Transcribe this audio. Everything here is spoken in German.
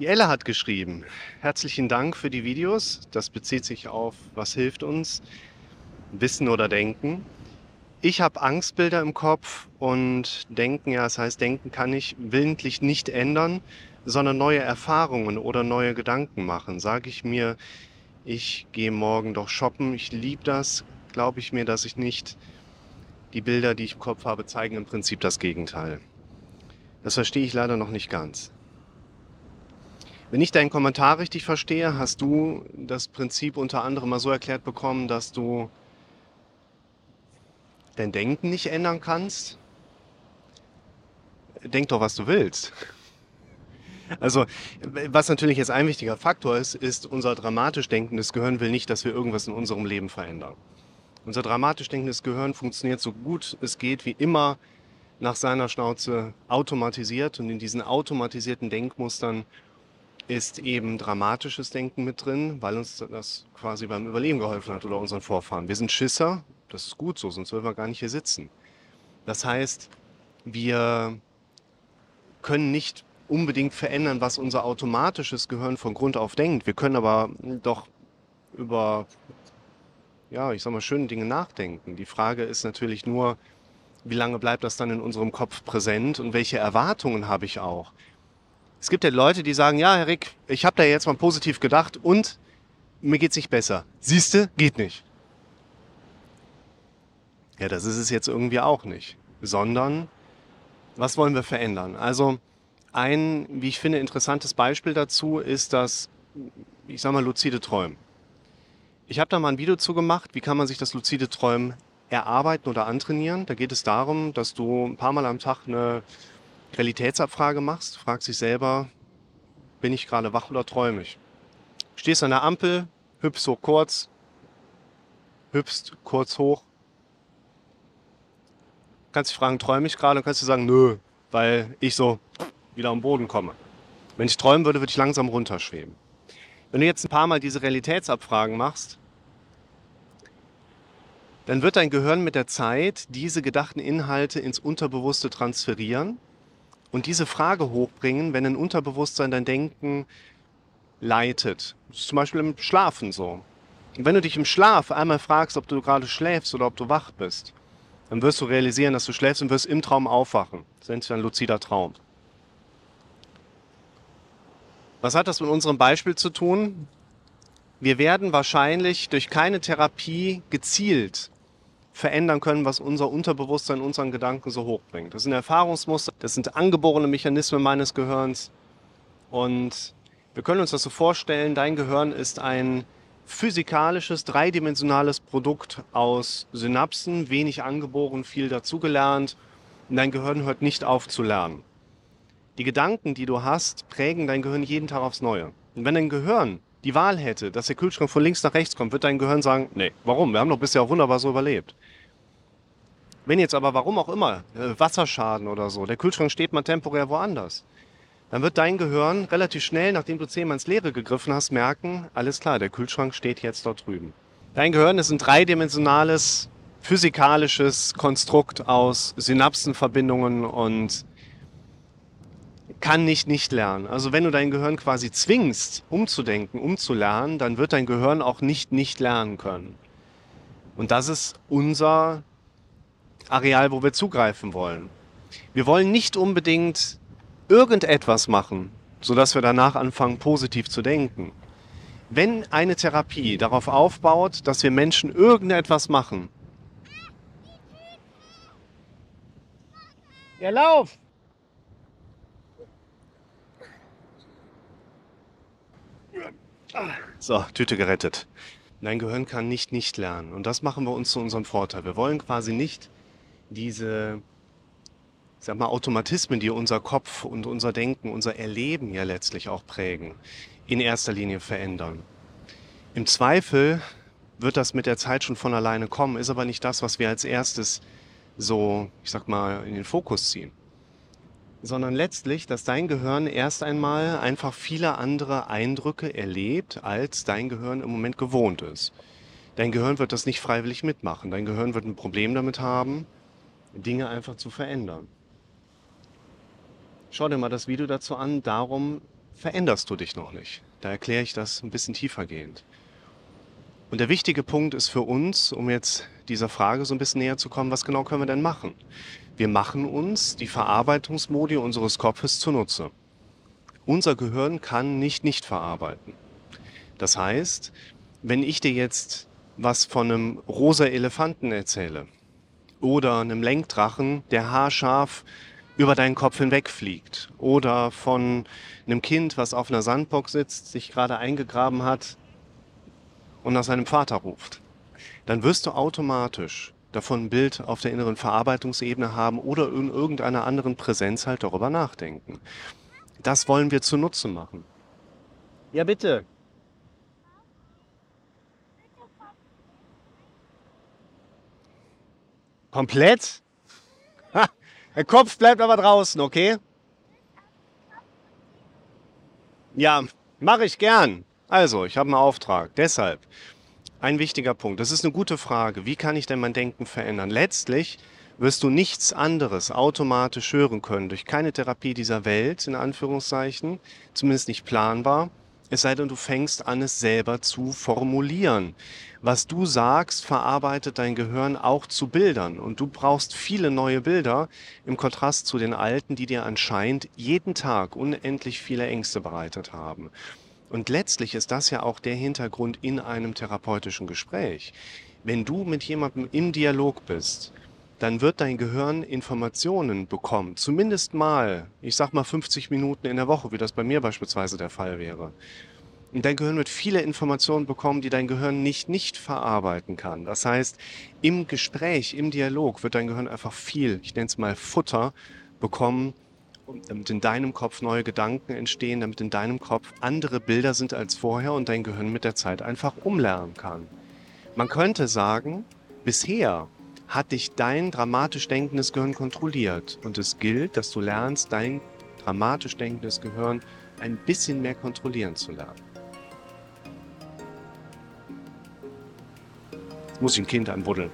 Die Elle hat geschrieben, herzlichen Dank für die Videos. Das bezieht sich auf, was hilft uns, Wissen oder Denken. Ich habe Angstbilder im Kopf und Denken, ja, das heißt, Denken kann ich willentlich nicht ändern, sondern neue Erfahrungen oder neue Gedanken machen. Sage ich mir, ich gehe morgen doch shoppen, ich liebe das, glaube ich mir, dass ich nicht die Bilder, die ich im Kopf habe, zeigen im Prinzip das Gegenteil. Das verstehe ich leider noch nicht ganz. Wenn ich deinen Kommentar richtig verstehe, hast du das Prinzip unter anderem mal so erklärt bekommen, dass du dein Denken nicht ändern kannst. Denk doch, was du willst. Also, was natürlich jetzt ein wichtiger Faktor ist, ist unser dramatisch denkendes Gehirn will nicht, dass wir irgendwas in unserem Leben verändern. Unser dramatisch denkendes Gehirn funktioniert so gut es geht wie immer nach seiner Schnauze automatisiert und in diesen automatisierten Denkmustern ist eben dramatisches Denken mit drin, weil uns das quasi beim Überleben geholfen hat oder unseren Vorfahren. Wir sind Schisser, das ist gut so, sonst würden wir gar nicht hier sitzen. Das heißt, wir können nicht unbedingt verändern, was unser automatisches Gehirn von Grund auf denkt. Wir können aber doch über, ja, ich sag mal, schöne Dinge nachdenken. Die Frage ist natürlich nur, wie lange bleibt das dann in unserem Kopf präsent und welche Erwartungen habe ich auch? Es gibt ja Leute, die sagen, ja, Herr Rick, ich habe da jetzt mal positiv gedacht und mir geht's nicht besser. Siehste, geht nicht. Ja, das ist es jetzt irgendwie auch nicht. Sondern, was wollen wir verändern? Also, ein, wie ich finde, interessantes Beispiel dazu ist das, ich sag mal, luzide Träumen. Ich habe da mal ein Video zu gemacht, wie kann man sich das luzide Träumen erarbeiten oder antrainieren. Da geht es darum, dass du ein paar Mal am Tag eine Realitätsabfrage machst, fragst dich selber, bin ich gerade wach oder träume ich? Stehst an der Ampel, hüpfst hoch kurz, hüpfst kurz hoch. Kannst dich fragen, träume ich gerade? Und kannst du sagen, nö, weil ich so wieder am Boden komme. Wenn ich träumen würde, würde ich langsam runterschweben. Wenn du jetzt ein paar Mal diese Realitätsabfragen machst, dann wird dein Gehirn mit der Zeit diese gedachten Inhalte ins Unterbewusste transferieren und diese Frage hochbringen, wenn ein Unterbewusstsein dein Denken leitet. Das ist zum Beispiel im Schlafen so. Und wenn du dich im Schlaf einmal fragst, ob du gerade schläfst oder ob du wach bist, dann wirst du realisieren, dass du schläfst und wirst im Traum aufwachen. Das nennt sich ein luzider Traum. Was hat das mit unserem Beispiel zu tun? Wir werden wahrscheinlich durch keine Therapie gezielt verändern können, was unser Unterbewusstsein, unseren Gedanken so hochbringt. Das sind Erfahrungsmuster, das sind angeborene Mechanismen meines Gehirns. Und wir können uns das so vorstellen, dein Gehirn ist ein physikalisches, dreidimensionales Produkt aus Synapsen, wenig angeboren, viel dazugelernt. Und dein Gehirn hört nicht auf zu lernen. Die Gedanken, die du hast, prägen dein Gehirn jeden Tag aufs Neue. Und wenn dein Gehirn die Wahl hätte, dass der Kühlschrank von links nach rechts kommt, wird dein Gehirn sagen, nee, warum? Wir haben doch bisher wunderbar so überlebt. Wenn jetzt aber, warum auch immer, äh, Wasserschaden oder so, der Kühlschrank steht mal temporär woanders, dann wird dein Gehirn relativ schnell, nachdem du zehnmal ins Leere gegriffen hast, merken, alles klar, der Kühlschrank steht jetzt dort drüben. Dein Gehirn ist ein dreidimensionales, physikalisches Konstrukt aus Synapsenverbindungen und kann nicht nicht lernen. Also wenn du dein Gehirn quasi zwingst, umzudenken, umzulernen, dann wird dein Gehirn auch nicht nicht lernen können. Und das ist unser Areal, wo wir zugreifen wollen. Wir wollen nicht unbedingt irgendetwas machen, sodass wir danach anfangen, positiv zu denken. Wenn eine Therapie darauf aufbaut, dass wir Menschen irgendetwas machen. Ja, lauf! So, Tüte gerettet. Dein Gehirn kann nicht nicht lernen. Und das machen wir uns zu unserem Vorteil. Wir wollen quasi nicht diese, sag mal, Automatismen, die unser Kopf und unser Denken, unser Erleben ja letztlich auch prägen, in erster Linie verändern. Im Zweifel wird das mit der Zeit schon von alleine kommen, ist aber nicht das, was wir als erstes so, ich sag mal, in den Fokus ziehen. Sondern letztlich, dass dein Gehirn erst einmal einfach viele andere Eindrücke erlebt, als dein Gehirn im Moment gewohnt ist. Dein Gehirn wird das nicht freiwillig mitmachen. Dein Gehirn wird ein Problem damit haben, Dinge einfach zu verändern. Schau dir mal das Video dazu an. Darum veränderst du dich noch nicht. Da erkläre ich das ein bisschen tiefergehend. Und der wichtige Punkt ist für uns, um jetzt dieser Frage so ein bisschen näher zu kommen, was genau können wir denn machen? Wir machen uns die Verarbeitungsmodi unseres Kopfes zunutze. Unser Gehirn kann nicht nicht verarbeiten. Das heißt, wenn ich dir jetzt was von einem rosa Elefanten erzähle oder einem Lenkdrachen, der haarscharf über deinen Kopf hinwegfliegt oder von einem Kind, was auf einer Sandbox sitzt, sich gerade eingegraben hat und nach seinem Vater ruft, dann wirst du automatisch davon ein Bild auf der inneren Verarbeitungsebene haben oder in irgendeiner anderen Präsenz halt darüber nachdenken. Das wollen wir zunutze machen. Ja, bitte. Komplett? Ha, der Kopf bleibt aber draußen, okay? Ja, mache ich gern. Also, ich habe einen Auftrag. Deshalb, ein wichtiger Punkt. Das ist eine gute Frage. Wie kann ich denn mein Denken verändern? Letztlich wirst du nichts anderes automatisch hören können durch keine Therapie dieser Welt, in Anführungszeichen, zumindest nicht planbar, es sei denn, du fängst an, es selber zu formulieren. Was du sagst, verarbeitet dein Gehirn auch zu Bildern. Und du brauchst viele neue Bilder im Kontrast zu den alten, die dir anscheinend jeden Tag unendlich viele Ängste bereitet haben. Und letztlich ist das ja auch der Hintergrund in einem therapeutischen Gespräch. Wenn du mit jemandem im Dialog bist, dann wird dein Gehirn Informationen bekommen. Zumindest mal, ich sag mal 50 Minuten in der Woche, wie das bei mir beispielsweise der Fall wäre. Und dein Gehirn wird viele Informationen bekommen, die dein Gehirn nicht nicht verarbeiten kann. Das heißt, im Gespräch, im Dialog wird dein Gehirn einfach viel, ich nenne es mal Futter, bekommen, damit in deinem Kopf neue Gedanken entstehen, damit in deinem Kopf andere Bilder sind als vorher und dein Gehirn mit der Zeit einfach umlernen kann. Man könnte sagen, bisher hat dich dein dramatisch denkendes Gehirn kontrolliert. Und es gilt, dass du lernst, dein dramatisch denkendes Gehirn ein bisschen mehr kontrollieren zu lernen. Jetzt muss ich ein Kind anbuddeln.